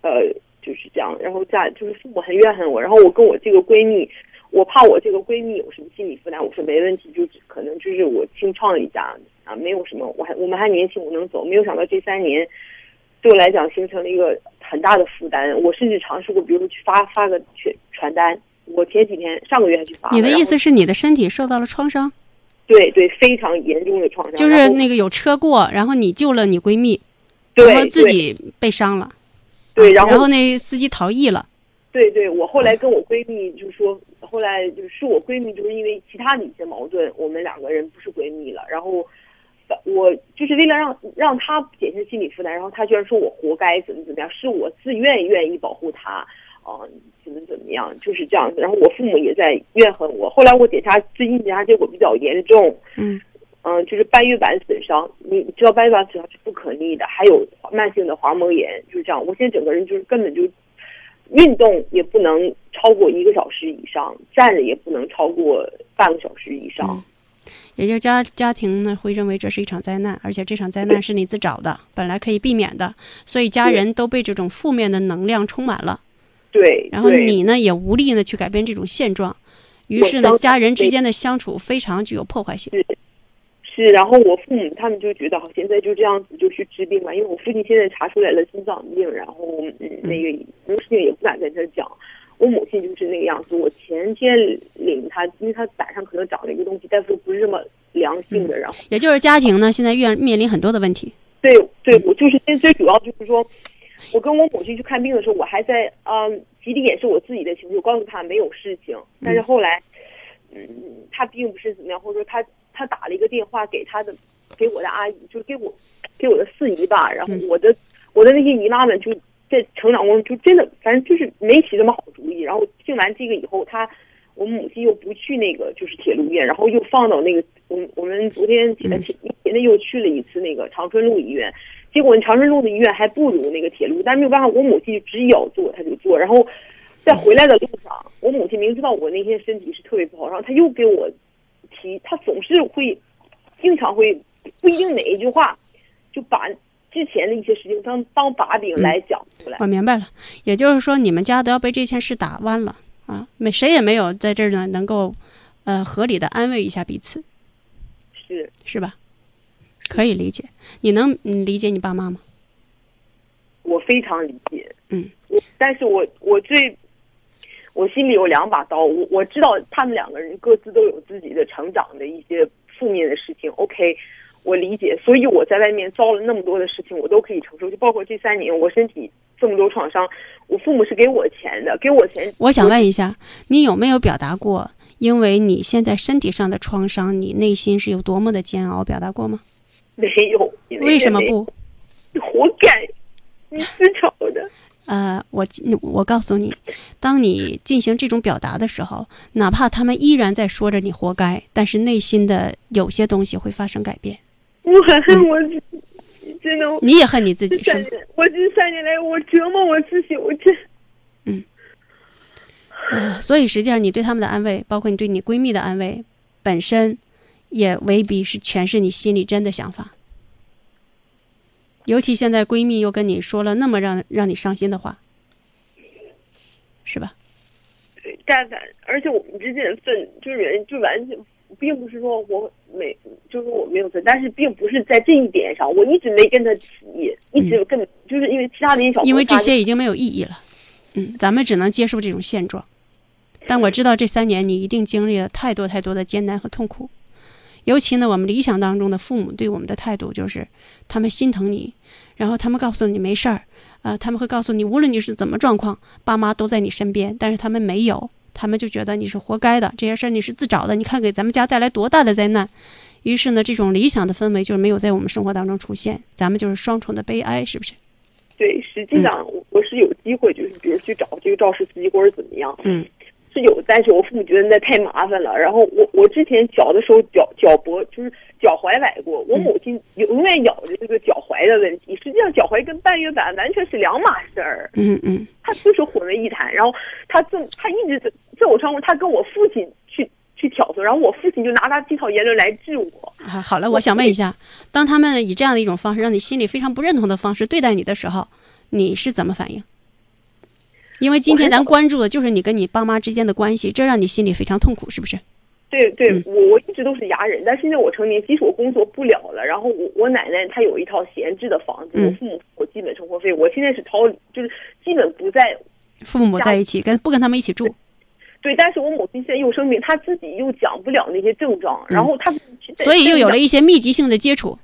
呃，就是这样。然后家就是父母很怨恨我。然后我跟我这个闺蜜，我怕我这个闺蜜有什么心理负担。我说没问题，就可能就是我清创一家啊，没有什么。我还我们还年轻，我能走。没有想到这三年对我来讲形成了一个很大的负担。我甚至尝试过，比如说去发发个传传单。我前几天上个月还去发。
你的意思是你的身体受到了创伤？
对对，非常严重的创伤。
就是那个有车过，然后你救了你闺蜜，
对，
然后自己被伤了。
对，然
后然后那司机逃逸了。
对对，我后来跟我闺蜜就说，后来就是我闺蜜，就是因为其他的一些矛盾，我们两个人不是闺蜜了。然后我就是为了让让她减轻心理负担，然后她居然说我活该，怎么怎么样，是我自愿愿意保护她。啊，怎么怎么样，就是这样子。然后我父母也在怨恨我。后来我检查，最近检查结果比较严重。
嗯
嗯，就是半月板损伤。你知道半月板损伤是不可逆的，还有慢性的滑膜炎，就是这样。我现在整个人就是根本就运动也不能超过一个小时以上，站着也不能超过半个小时以上。
也就家家庭呢会认为这是一场灾难，而且这场灾难是你自找的，本来可以避免的，所以家人都被这种负面的能量充满了。
对，
然后你呢也无力呢去改变这种现状，于是呢家人之间的相处非常具有破坏性。
是，是，然后我父母他们就觉得好，现在就这样子就去治病吧，因为我父亲现在查出来了心脏病，然后嗯那个什么事情也不敢跟他讲。我母亲就是那个样子，我前天领他，因为他胆上可能长了一个东西，大夫不是这么良性的，然后
也就是家庭呢现在越面临很多的问题。
对，对我就是现在最主要就是说。我跟我母亲去看病的时候，我还在嗯极力掩饰我自己的情绪，我告诉她没有事情。但是后来，嗯，她并不是怎么样，或者说她她打了一个电话给她的给我的阿姨，就是给我给我的四姨吧。然后我的我的那些姨妈们就在成长过程中就真的反正就是没起什么好主意。然后听完这个以后，她我母亲又不去那个就是铁路医院，然后又放到那个我我们昨天前前天又去了一次那个长春路医院。结果长春路的医院还不如那个铁路，但是没有办法，我母亲执意要做，他就做。然后在回来的路上，我母亲明知道我那天身体是特别不好，然后他又给我提，他总是会经常会不一定哪一句话就把之前的一些事情当当把柄来讲出来。
我明白了，也就是说你们家都要被这件事打弯了啊！没谁也没有在这儿呢，能够呃合理的安慰一下彼此，
是
是吧？可以理解，你能理解你爸妈吗？
我非常理解，
嗯，
但是我我最我心里有两把刀，我我知道他们两个人各自都有自己的成长的一些负面的事情。OK，我理解，所以我在外面遭了那么多的事情，我都可以承受，就包括这三年我身体这么多创伤，我父母是给我钱的，给我钱。
我想问一下，你有没有表达过，因为你现在身体上的创伤，你内心是有多么的煎熬，表达过吗？
没有，
为什么不？
你活该，你自找的。
呃，我我告诉你，当你进行这种表达的时候，哪怕他们依然在说着你活该，但是内心的有些东西会发生改变。
我很恨我自己，真的。
你也恨你自己，是吗？
我这三年来，我折磨我自己，我真。
嗯。呃，所以实际上，你对他们的安慰，包括你对你闺蜜的安慰，本身。也未必是全是你心里真的想法，尤其现在闺蜜又跟你说了那么让让你伤心的话，是吧？
对，但凡而且我们之间的分就是就完全并不是说我没就是我没有分，但是并不是在这一点上，我一直没跟他提，一直跟就是因为其他的小
因为这些已经没有意义了，嗯，咱们只能接受这种现状。但我知道这三年你一定经历了太多太多的艰难和痛苦。尤其呢，我们理想当中的父母对我们的态度就是，他们心疼你，然后他们告诉你没事儿，啊，他们会告诉你，无论你是怎么状况，爸妈都在你身边。但是他们没有，他们就觉得你是活该的，这些事儿你是自找的。你看给咱们家带来多大的灾难。于是呢，这种理想的氛围就是没有在我们生活当中出现，咱们就是双重的悲哀，是不是？
对，实际上我是有机会，就是比如去找这个肇事司机或者怎么样，
嗯。
是有，但是我父母觉得那太麻烦了。然后我我之前小的时候脚脚脖就是脚踝崴过，我母亲永远咬着这个脚踝的问题。实际上脚踝跟半月板完全是两码事儿。
嗯嗯，
他就是混为一谈。然后他这他一直在在我上，他跟我父亲去去挑唆，然后我父亲就拿他这套言论来治我。
啊，好了，我想问一下，当他们以这样的一种方式让你心里非常不认同的方式对待你的时候，你是怎么反应？因为今天咱关注的就是你跟你爸妈之间的关系，这让你心里非常痛苦，是不是？
对对
嗯，
我我一直都是牙人，但现在我成年，即使我工作不了了，然后我我奶奶她有一套闲置的房子，
嗯
我父母我基本生活费，我现在是掏，就是基本不在
父母在一起，跟不跟他们一起住？
对，但是我母亲现在又生病，她自己又讲不了那些症状，然后她，
嗯所以又有了一些密集性的接触。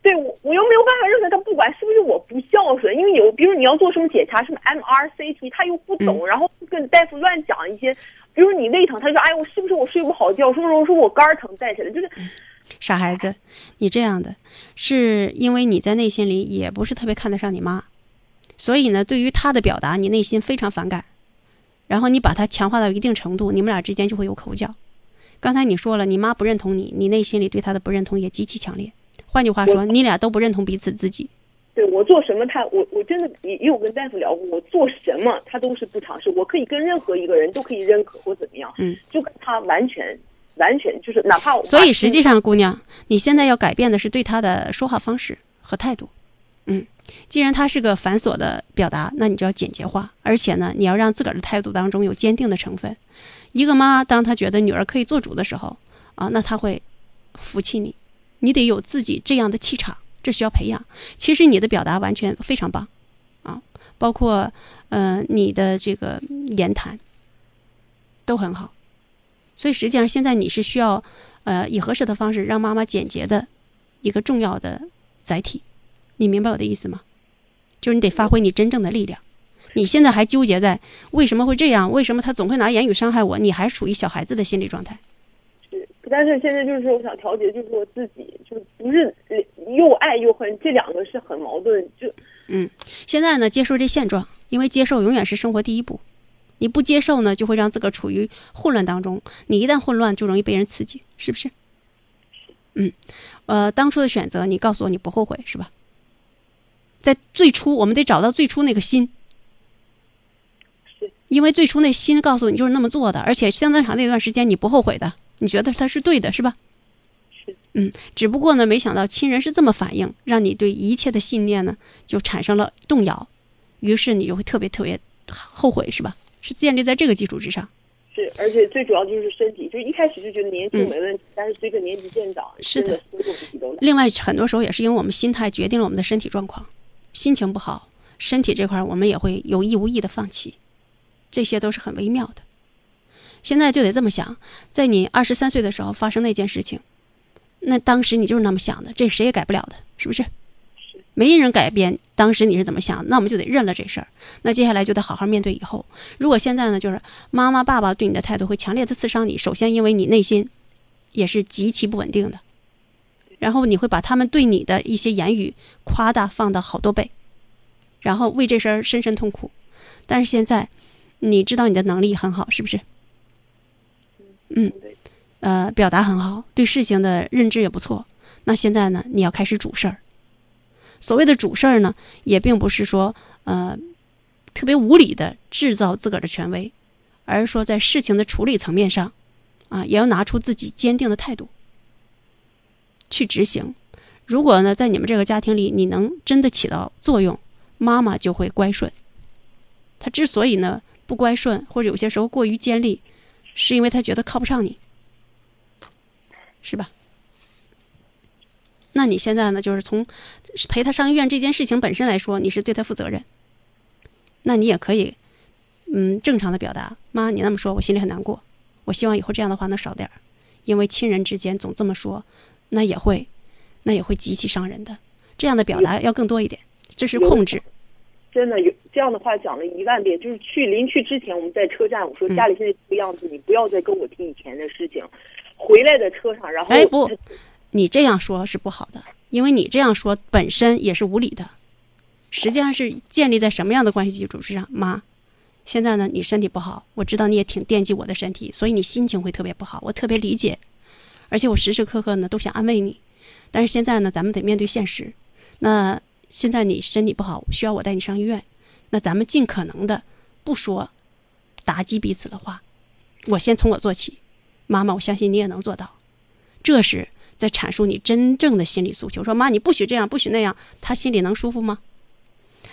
对我，我又没有办法认可他，不管是不是我不孝顺，因为有，比如你要做什么检查，什么 MR、CT，他又不懂，然后跟大夫乱讲一些，比如你胃疼，他就说，哎，我是不是我睡不好觉，是不是我说我肝儿疼带起来，就是
傻孩子，你这样的，是因为你在内心里也不是特别看得上你妈，所以呢，对于她的表达，你内心非常反感，然后你把它强化到一定程度，你们俩之间就会有口角。刚才你说了，你妈不认同你，你内心里对她的不认同也极其强烈。换句话说，你俩都不认同彼此自己。
对我做什么他，我我真的也也有跟大夫聊过，我做什么他都是不尝试，我可以跟任何一个人都可以认可或怎么样，
嗯，
就跟他完全完全就是哪怕我
所以实际上，姑娘，你现在要改变的是对他的说话方式和态度。嗯，既然他是个繁琐的表达，那你就要简洁化，而且呢，你要让自个儿的态度当中有坚定的成分。一个妈，当她觉得女儿可以做主的时候，啊，那她会服气你。你得有自己这样的气场，这需要培养。其实你的表达完全非常棒，啊，包括呃你的这个言谈都很好。所以实际上现在你是需要呃以合适的方式让妈妈简洁的一个重要的载体。你明白我的意思吗？就是你得发挥你真正的力量。你现在还纠结在为什么会这样？为什么他总会拿言语伤害我？你还处于小孩子的心理状态。
是，但是现在就是说我想调节，就是我自己，就是不是又爱又恨，这两个是很矛盾。就
嗯，现在呢，接受这现状，因为接受永远是生活第一步。你不接受呢，就会让自个儿处于混乱当中。你一旦混乱，就容易被人刺激，是不是？嗯，呃，当初的选择，你告诉我你不后悔是吧？在最初，我们得找到最初那个心，因为最初那心告诉你就是那么做的，而且相当长的一段时间你不后悔的，你觉得他是对的，是吧？是嗯，只不过呢，没想到亲人是这么反应，让你对一切的信念呢就产生了动摇，于是你就会特别特别后悔，是吧？是建立在这个基础之上。
是，而且最主要就是身体，就一开始就觉得年轻没问题，但是随着年纪渐长，
嗯是的。另外，很多时候也是因为我们心态决定了我们的身体状况，心情不好，身体这块儿我们也会有意无意的放弃，这些都是很微妙的。现在就得这么想，在你二十三岁的时候发生那件事情，那当时你就是那么想的，这谁也改不了的，是不是？没人改变当时你是怎么想，那我们就得认了这事儿。那接下来就得好好面对以后。如果现在呢，就是妈妈、爸爸对你的态度会强烈的刺伤你，首先因为你内心也是极其不稳定的，然后你会把他们对你的一些言语夸大放到好多倍，然后为这事儿深深痛苦。但是现在你知道你的能力很好，是不是？嗯，呃，表达很好，对事情的认知也不错。那现在呢，你要开始主事儿。所谓的主事儿呢，也并不是说呃特别无理的制造自个儿的权威，而是说在事情的处理层面上，啊，也要拿出自己坚定的态度去执行。如果呢，在你们这个家庭里，你能真的起到作用，妈妈就会乖顺。她之所以呢不乖顺，或者有些时候过于尖利，是因为他觉得靠不上你，是吧？那你现在呢，就是从陪他上医院这件事情本身来说，你是对他负责任。那你也可以，嗯，正常的表达，妈，你那么说，我心里很难过。我希望以后这样的话能少点儿，因为亲人之间总这么说，那也会，那也会极其伤人的。这样的表达要更多一点，这是控制。
真的有这样的话讲了一万遍，就是去临去之前，我们在车站，我
嗯
说家里现在这个样子，你不要再跟我提以前的事情。回来的车上，然后
哎不，你这样说是不好的，因为你这样说本身也是无理的。实际上是建立在什么样的关系基础之上？妈，现在呢你身体不好，我知道你也挺惦记我的身体，所以你心情会特别不好，我特别理解，而且我时时刻刻呢都想安慰你。但是现在呢，咱们得面对现实。那现在你身体不好，需要我带你上医院，那咱们尽可能的不说打击彼此的话。我先从我做起，妈妈，我相信你也能做到。这是在阐述你真正的心理诉求。说妈，你不许这样，不许那样，他心里能舒服吗？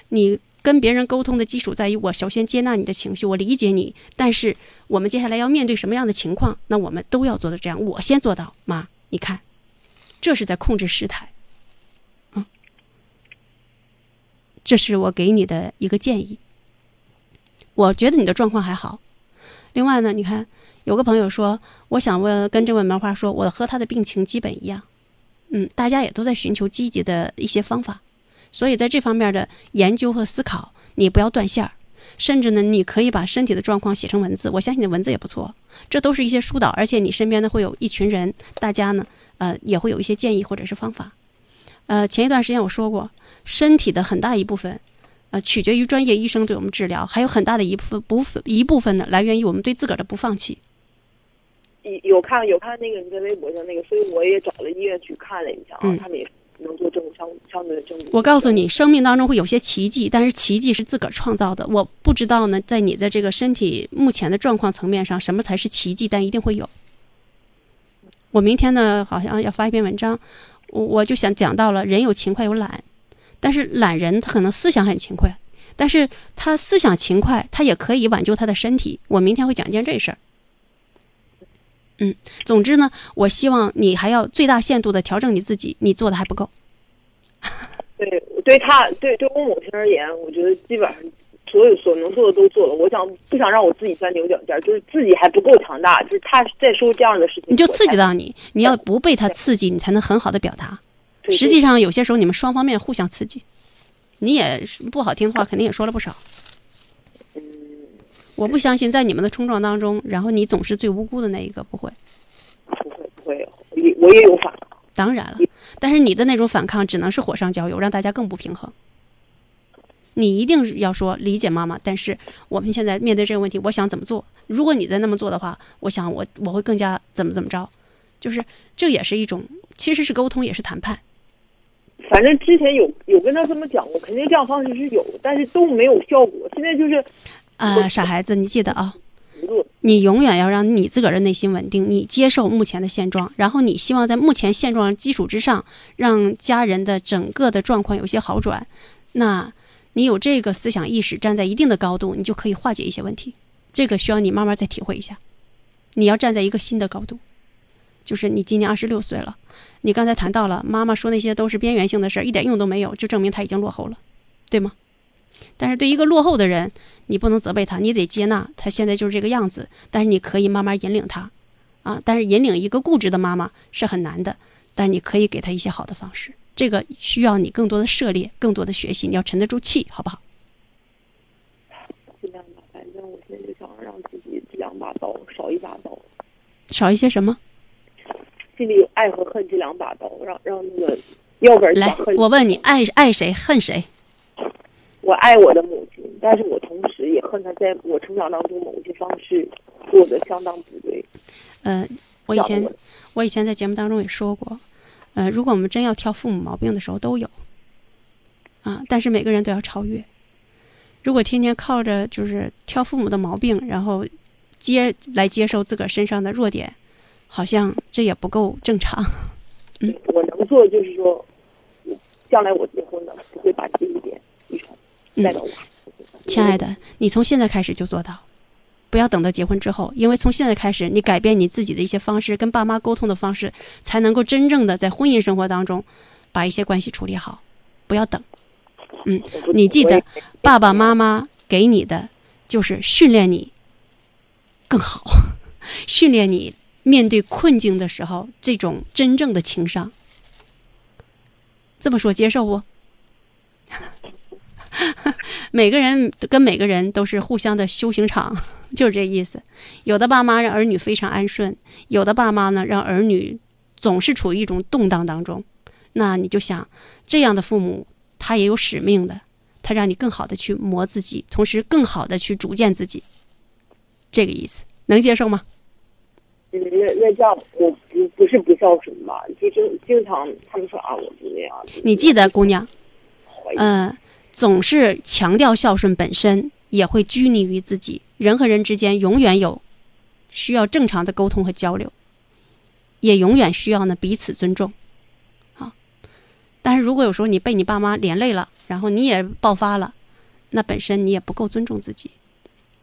你跟别人沟通的基础在于我首先接纳你的情绪，我理解你，但是我们接下来要面对什么样的情况，那我们都要做到这样。我先做到，妈，你看，这是在控制事态。嗯，这是我给你的一个建议。我觉得你的状况还好。另外呢，你看，有个朋友说，我想问跟这位梅花说，我和他的病情基本一样。嗯，大家也都在寻求积极的一些方法，所以在这方面的研究和思考，你不要断线儿。甚至呢，你可以把身体的状况写成文字，我相信你的文字也不错。这都是一些疏导，而且你身边呢会有一群人，大家呢，呃，也会有一些建议或者是方法。呃，前一段时间我说过，身体的很大一部分。呃，取决于专业医生对我们治疗，还有很大的一部分部分一部分呢，来源于我们对自个儿的不放弃。
有看有看那个你在微博上那个，所以我也找了医院去看了一下啊，他们也能做证相相对的证明。
我告诉你，生命当中会有些奇迹，但是奇迹是自个儿创造的。我不知道呢，在你的这个身体目前的状况层面上，什么才是奇迹？但一定会有。我明天呢，好像要发一篇文章，我我就想讲到了，人有勤快有懒。但是懒人他可能思想很勤快，但是他思想勤快，他也可以挽救他的身体。我明天会讲一件这事儿。嗯，总之呢，我希望你还要最大限度的调整你自己，你做的还不够。
对，对他，对对我母亲而言，我觉得基本上所有所能做的都做了。我想不想让我自己钻牛角尖，就是自己还不够强大，就是他在说这样的事情，
你就刺激到你，你要不被他刺激，你才能很好的表达。实际上，有些时候你们双方面互相刺激，你也不好听的话，肯定也说了不少。我不相信在你们的冲撞当中，然后你总是最无辜的那一个，不会。
不会，不会，也我也有反抗。
当然了，但是你的那种反抗只能是火上浇油，让大家更不平衡。你一定要说理解妈妈，但是我们现在面对这个问题，我想怎么做？如果你再那么做的话，我想我我会更加怎么怎么着，就是这也是一种，其实是沟通，也是谈判。
反正之前有有跟他这么讲过，肯定这样方式是有，但是都没有效果。现在就是，
啊，傻孩子，你记得啊，你永远要让你自个儿的内心稳定，你接受目前的现状，然后你希望在目前现状基础之上，让家人的整个的状况有些好转。那你有这个思想意识，站在一定的高度，你就可以化解一些问题。这个需要你慢慢再体会一下，你要站在一个新的高度。就是你今年二十六岁了，你刚才谈到了妈妈说那些都是边缘性的事儿，一点用都没有，就证明他已经落后了，对吗？但是对一个落后的人，你不能责备他，你得接纳他现在就是这个样子。但是你可以慢慢引领他，啊，但是引领一个固执的妈妈是很难的，但是你可以给他一些好的方式。这个需要你更多的涉猎，更多的学习，你要沉得住气，好不好？
尽量吧，反正我现在就想让自己这两把刀少一把刀，
少一些什么？
心里有爱和恨这两把刀，让让那个，要不然
来，我问你，爱爱谁，恨谁？
我爱我的母亲，但是我同时也恨她，在我成长当中某些方式做的相当不对。
呃，我以前我以前在节目当中也说过，呃，如果我们真要挑父母毛病的时候都有，啊，但是每个人都要超越。如果天天靠着就是挑父母的毛病，然后接来接受自个儿身上的弱点。好像这也不够正常。
嗯，我能做的就是说，将来我结婚了，不会把这一点遗传带到我。
亲爱的，你从现在开始就做到，不要等到结婚之后，因为从现在开始，你改变你自己的一些方式，跟爸妈沟通的方式，才能够真正的在婚姻生活当中把一些关系处理好。不要等。嗯，你记得，爸爸妈妈给你的就是训练你更好，训练你。面对困境的时候，这种真正的情商，这么说接受不？每个人跟每个人都是互相的修行场，就是这意思。有的爸妈让儿女非常安顺，有的爸妈呢让儿女总是处于一种动荡当中。那你就想，这样的父母他也有使命的，他让你更好的去磨自己，同时更好的去逐渐自己。这个意思能接受吗？
那那这样，我不不是不孝顺吧？就经经常他们说啊，我就那样。
你记得，姑娘，嗯，总是强调孝顺本身，也会拘泥于自己。人和人之间永远有需要正常的沟通和交流，也永远需要呢彼此尊重。啊，但是如果有时候你被你爸妈连累了，然后你也爆发了，那本身你也不够尊重自己。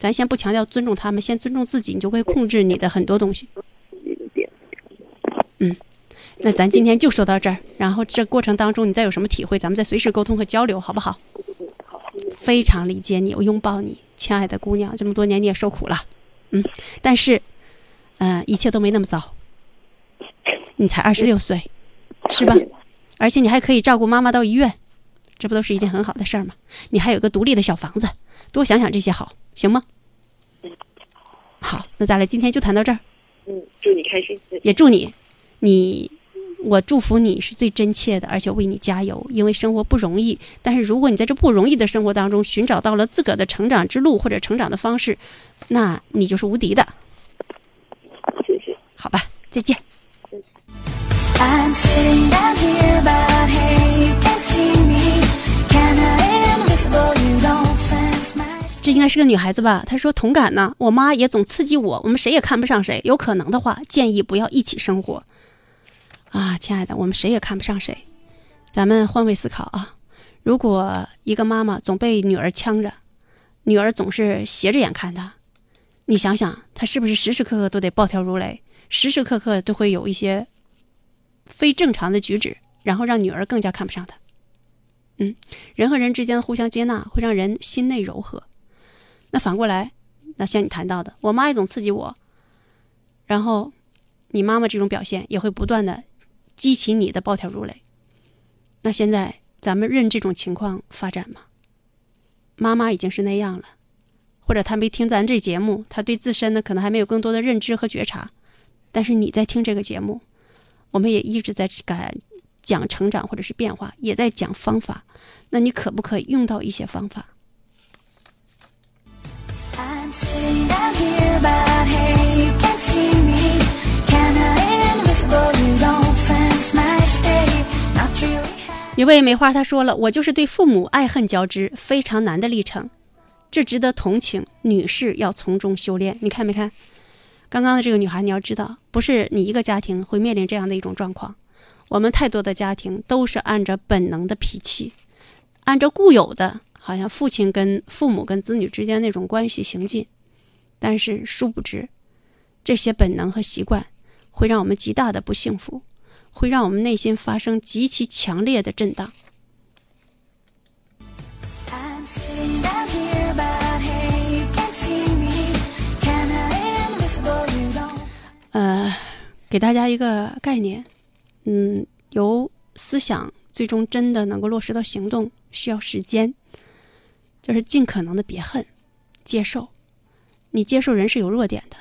咱先不强调尊重他们，先尊重自己，你就会控制你的很多东西。嗯，那咱今天就说到这儿，然后这过程当中你再有什么体会，咱们再随时沟通和交流，好不好？非常理解你，我拥抱你，亲爱的姑娘，这么多年你也受苦了，嗯，但是，呃，一切都没那么糟。你才二十六岁，是吧？而且你还可以照顾妈妈到医院，这不都是一件很好的事儿吗？你还有个独立的小房子，多想想这些好，行吗？嗯好，那咱俩今天就谈到这儿。
嗯，祝你开心，
也祝你，你，我祝福你是最真切的，而且为你加油，因为生活不容易。但是如果你在这不容易的生活当中寻找到了自个儿的成长之路或者成长的方式，那你就是无敌的。
谢谢，
好吧，再见。这应该是个女孩子吧？她说同感呢，我妈也总刺激我，我们谁也看不上谁。有可能的话，建议不要一起生活。啊，亲爱的，我们谁也看不上谁，咱们换位思考啊。如果一个妈妈总被女儿呛着，女儿总是斜着眼看她，你想想，她是不是时时刻刻都得暴跳如雷，时时刻刻都会有一些非正常的举止，然后让女儿更加看不上她。嗯，人和人之间的互相接纳会让人心内柔和。那反过来，那像你谈到的，我妈也总刺激我，然后你妈妈这种表现也会不断的激起你的暴跳如雷。那现在咱们任这种情况发展吗？妈妈已经是那样了，或者她没听咱这节目，她对自身呢可能还没有更多的认知和觉察。但是你在听这个节目，我们也一直在敢讲成长或者是变化，也在讲方法。那你可不可以用到一些方法？一位梅花她说了，我就是对父母爱恨交织，非常难的历程，这值得同情。女士要从中修炼，你看没看？刚刚的这个女孩，你要知道，不是你一个家庭会面临这样的一种状况，我们太多的家庭都是按照本能的脾气，按照固有的，好像父亲跟父母跟子女之间那种关系行进，但是殊不知，这些本能和习惯会让我们极大的不幸福。会让我们内心发生极其强烈的震荡。呃，给大家一个概念，嗯，由思想最终真的能够落实到行动，需要时间。就是尽可能的别恨，接受。你接受人是有弱点的，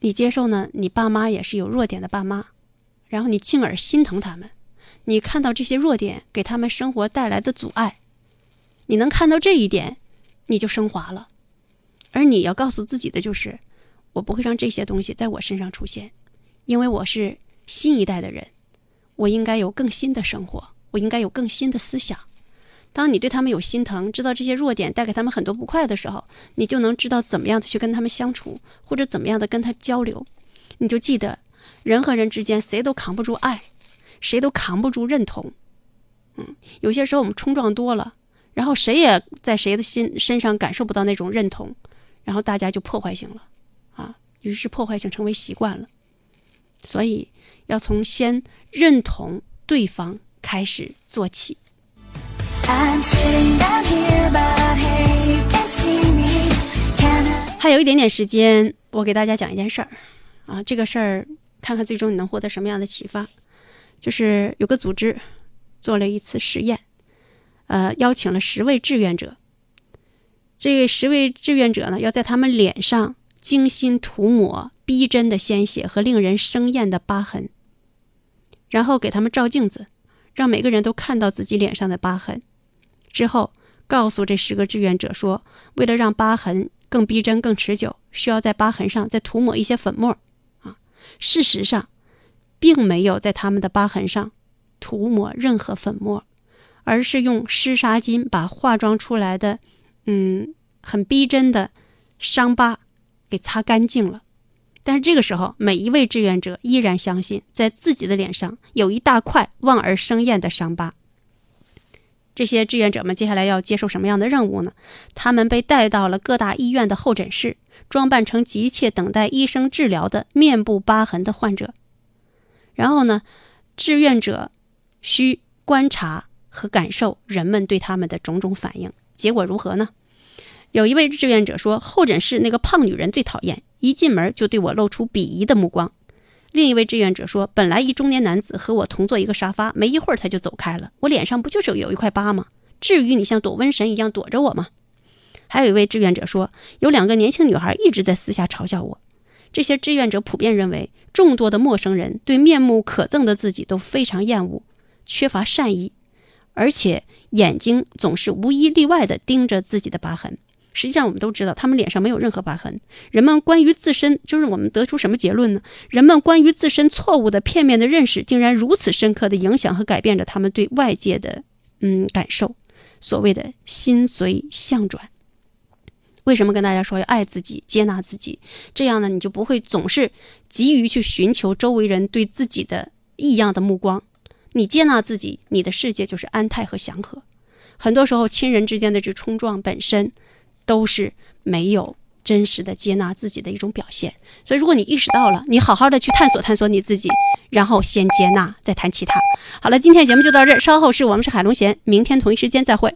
你接受呢，你爸妈也是有弱点的爸妈。然后你进而心疼他们，你看到这些弱点给他们生活带来的阻碍，你能看到这一点，你就升华了。而你要告诉自己的就是，我不会让这些东西在我身上出现，因为我是新一代的人，我应该有更新的生活，我应该有更新的思想。当你对他们有心疼，知道这些弱点带给他们很多不快的时候，你就能知道怎么样的去跟他们相处，或者怎么样的跟他交流。你就记得。人和人之间，谁都扛不住爱，谁都扛不住认同。嗯，有些时候我们冲撞多了，然后谁也在谁的心身上感受不到那种认同，然后大家就破坏性了，啊，于是破坏性成为习惯了。所以要从先认同对方开始做起。还有一点点时间，我给大家讲一件事儿，啊，这个事儿。看看最终你能获得什么样的启发，就是有个组织做了一次实验，呃，邀请了十位志愿者。这十位志愿者呢，要在他们脸上精心涂抹逼真的鲜血和令人生厌的疤痕，然后给他们照镜子，让每个人都看到自己脸上的疤痕。之后告诉这十个志愿者说，为了让疤痕更逼真、更持久，需要在疤痕上再涂抹一些粉末。啊事实上，并没有在他们的疤痕上涂抹任何粉末，而是用湿纱巾把化妆出来的，嗯，很逼真的伤疤给擦干净了。但是这个时候，每一位志愿者依然相信，在自己的脸上有一大块望而生厌的伤疤。这些志愿者们接下来要接受什么样的任务呢？他们被带到了各大医院的候诊室，装扮成急切等待医生治疗的面部疤痕的患者。然后呢，志愿者需观察和感受人们对他们的种种反应。结果如何呢？有一位志愿者说：“候诊室那个胖女人最讨厌，一进门就对我露出鄙夷的目光。”另一位志愿者说：“本来一中年男子和我同坐一个沙发，没一会儿他就走开了。我脸上不就是有一块疤吗？至于你像躲瘟神一样躲着我吗？”还有一位志愿者说：“有两个年轻女孩一直在私下嘲笑我。”这些志愿者普遍认为，众多的陌生人对面目可憎的自己都非常厌恶，缺乏善意，而且眼睛总是无一例外地盯着自己的疤痕。实际上，我们都知道，他们脸上没有任何疤痕。人们关于自身，就是我们得出什么结论呢？人们关于自身错误的、片面的认识，竟然如此深刻地影响和改变着他们对外界的嗯感受。所谓的心随相转。为什么跟大家说要爱自己、接纳自己？这样呢，你就不会总是急于去寻求周围人对自己的异样的目光。你接纳自己，你的世界就是安泰和祥和。很多时候，亲人之间的这冲撞本身。都是没有真实的接纳自己的一种表现，所以如果你意识到了，你好好的去探索探索你自己，然后先接纳，再谈其他。好了，今天节目就到这儿，稍后是我们是海龙贤，明天同一时间再会。